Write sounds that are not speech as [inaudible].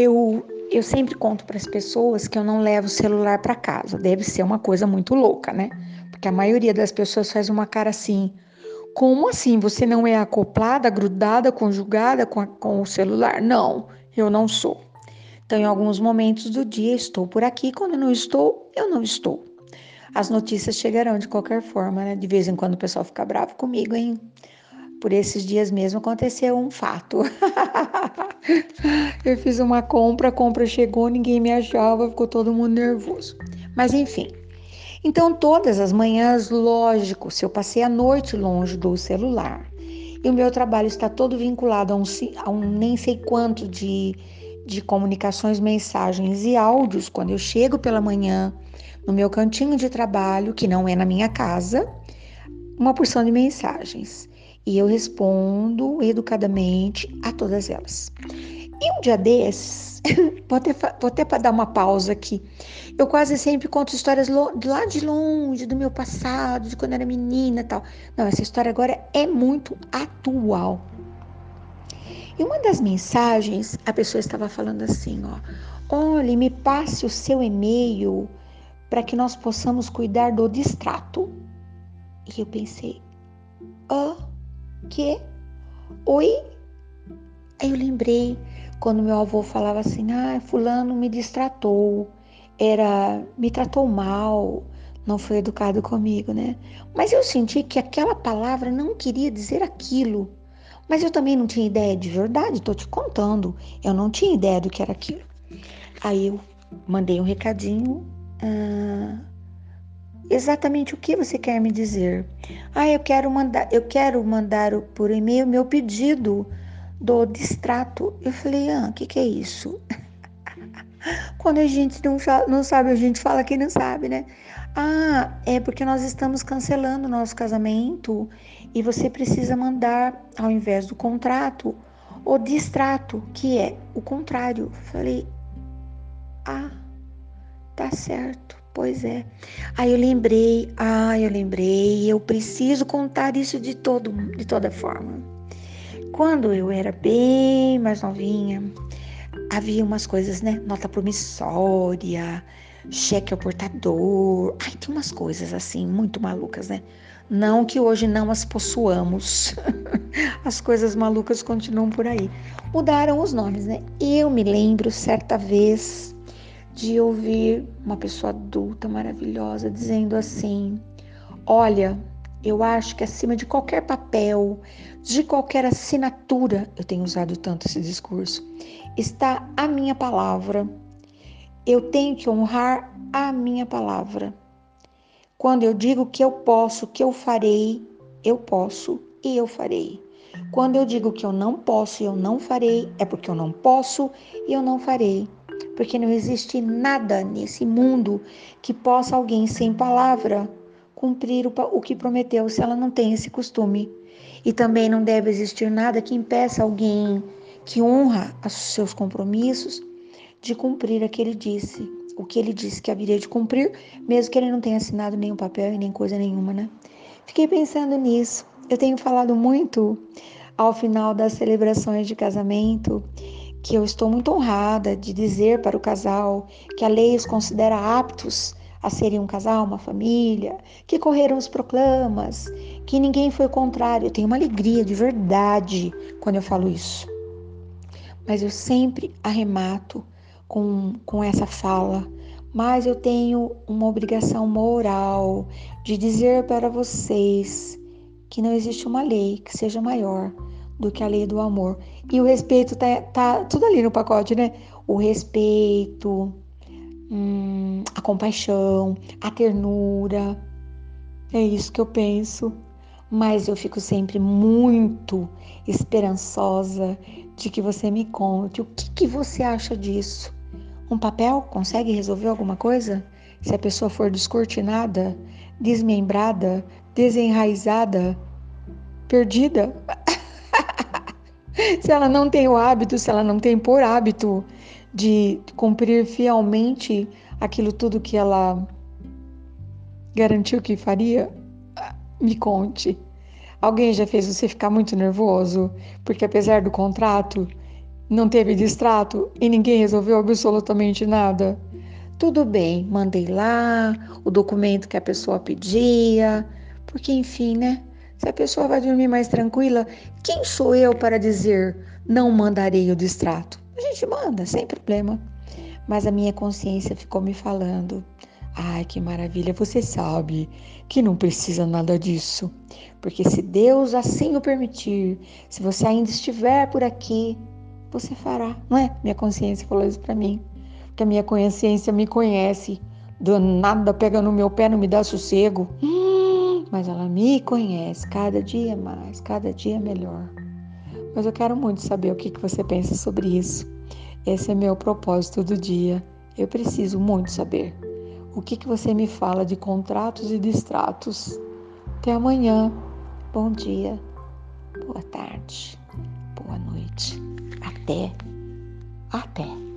eu, eu sempre conto para as pessoas que eu não levo o celular para casa. Deve ser uma coisa muito louca, né? Porque a maioria das pessoas faz uma cara assim. Como assim? Você não é acoplada, grudada, conjugada com, a, com o celular? Não, eu não sou. Então, em alguns momentos do dia, estou por aqui. Quando não estou, eu não estou. As notícias chegarão de qualquer forma, né? De vez em quando o pessoal fica bravo comigo, hein? Por esses dias mesmo aconteceu um fato. [laughs] eu fiz uma compra, a compra chegou, ninguém me achava, ficou todo mundo nervoso. Mas enfim. Então, todas as manhãs, lógico, se eu passei a noite longe do celular e o meu trabalho está todo vinculado a um, a um nem sei quanto de, de comunicações, mensagens e áudios, quando eu chego pela manhã no meu cantinho de trabalho, que não é na minha casa, uma porção de mensagens e eu respondo educadamente a todas elas. E um dia desses, [laughs] vou até, até dar uma pausa aqui. Eu quase sempre conto histórias lá de longe, do meu passado, de quando era menina tal. Não, essa história agora é muito atual. E uma das mensagens, a pessoa estava falando assim, ó. Olhe, me passe o seu e-mail para que nós possamos cuidar do distrato. E eu pensei, ah, que? Oi? Aí eu lembrei quando meu avô falava assim: ah, Fulano me distratou, era, me tratou mal, não foi educado comigo, né? Mas eu senti que aquela palavra não queria dizer aquilo. Mas eu também não tinha ideia de verdade, estou te contando. Eu não tinha ideia do que era aquilo. Aí eu mandei um recadinho. Ah, exatamente o que você quer me dizer. Ah, eu quero mandar, eu quero mandar por e-mail meu pedido do distrato. Eu falei, ah, o que, que é isso? [laughs] Quando a gente não, não sabe, a gente fala que não sabe, né? Ah, é porque nós estamos cancelando o nosso casamento e você precisa mandar, ao invés do contrato, o distrato, que é o contrário. Falei, ah, tá certo. Pois é. Aí eu lembrei, ah, eu lembrei, eu preciso contar isso de todo, de toda forma. Quando eu era bem mais novinha, havia umas coisas, né? Nota promissória, cheque ao portador. Ai, tem umas coisas assim muito malucas, né? Não que hoje não as possuamos. [laughs] as coisas malucas continuam por aí. Mudaram os nomes, né? Eu me lembro certa vez de ouvir uma pessoa adulta maravilhosa dizendo assim: Olha, eu acho que acima de qualquer papel, de qualquer assinatura, eu tenho usado tanto esse discurso, está a minha palavra. Eu tenho que honrar a minha palavra. Quando eu digo que eu posso, que eu farei, eu posso e eu farei. Quando eu digo que eu não posso e eu não farei, é porque eu não posso e eu não farei porque não existe nada nesse mundo que possa alguém sem palavra cumprir o, que prometeu se ela não tem esse costume. E também não deve existir nada que impeça alguém que honra os seus compromissos de cumprir o que ele disse, o que ele disse que haveria de cumprir, mesmo que ele não tenha assinado nenhum papel e nem coisa nenhuma, né? Fiquei pensando nisso. Eu tenho falado muito ao final das celebrações de casamento que eu estou muito honrada de dizer para o casal que a lei os considera aptos a serem um casal, uma família, que correram os proclamas, que ninguém foi contrário. Eu tenho uma alegria de verdade quando eu falo isso. Mas eu sempre arremato com, com essa fala. Mas eu tenho uma obrigação moral de dizer para vocês que não existe uma lei que seja maior do que a lei do amor. E o respeito tá, tá tudo ali no pacote, né? O respeito, hum, a compaixão, a ternura. É isso que eu penso. Mas eu fico sempre muito esperançosa de que você me conte o que, que você acha disso. Um papel consegue resolver alguma coisa? Se a pessoa for descortinada, desmembrada, desenraizada, perdida? [laughs] [laughs] se ela não tem o hábito, se ela não tem por hábito de cumprir fielmente aquilo tudo que ela garantiu que faria, me conte. Alguém já fez você ficar muito nervoso? Porque apesar do contrato, Não teve distrato e ninguém resolveu absolutamente nada? Tudo bem, mandei lá o documento que a pessoa pedia, porque enfim, né? Se a pessoa vai dormir mais tranquila, quem sou eu para dizer não mandarei o distrato? A gente manda, sem problema. Mas a minha consciência ficou me falando: ai, que maravilha, você sabe que não precisa nada disso. Porque se Deus assim o permitir, se você ainda estiver por aqui, você fará, não é? Minha consciência falou isso para mim. Porque a minha consciência me conhece. Do nada pega no meu pé, não me dá sossego. Hum, mas ela me conhece cada dia mais, cada dia melhor. Mas eu quero muito saber o que, você pensa sobre isso. Esse é meu propósito do dia. Eu preciso muito saber. O que você me fala de contratos e distratos? Até amanhã. Bom dia. Boa tarde. Boa noite. Até. Até.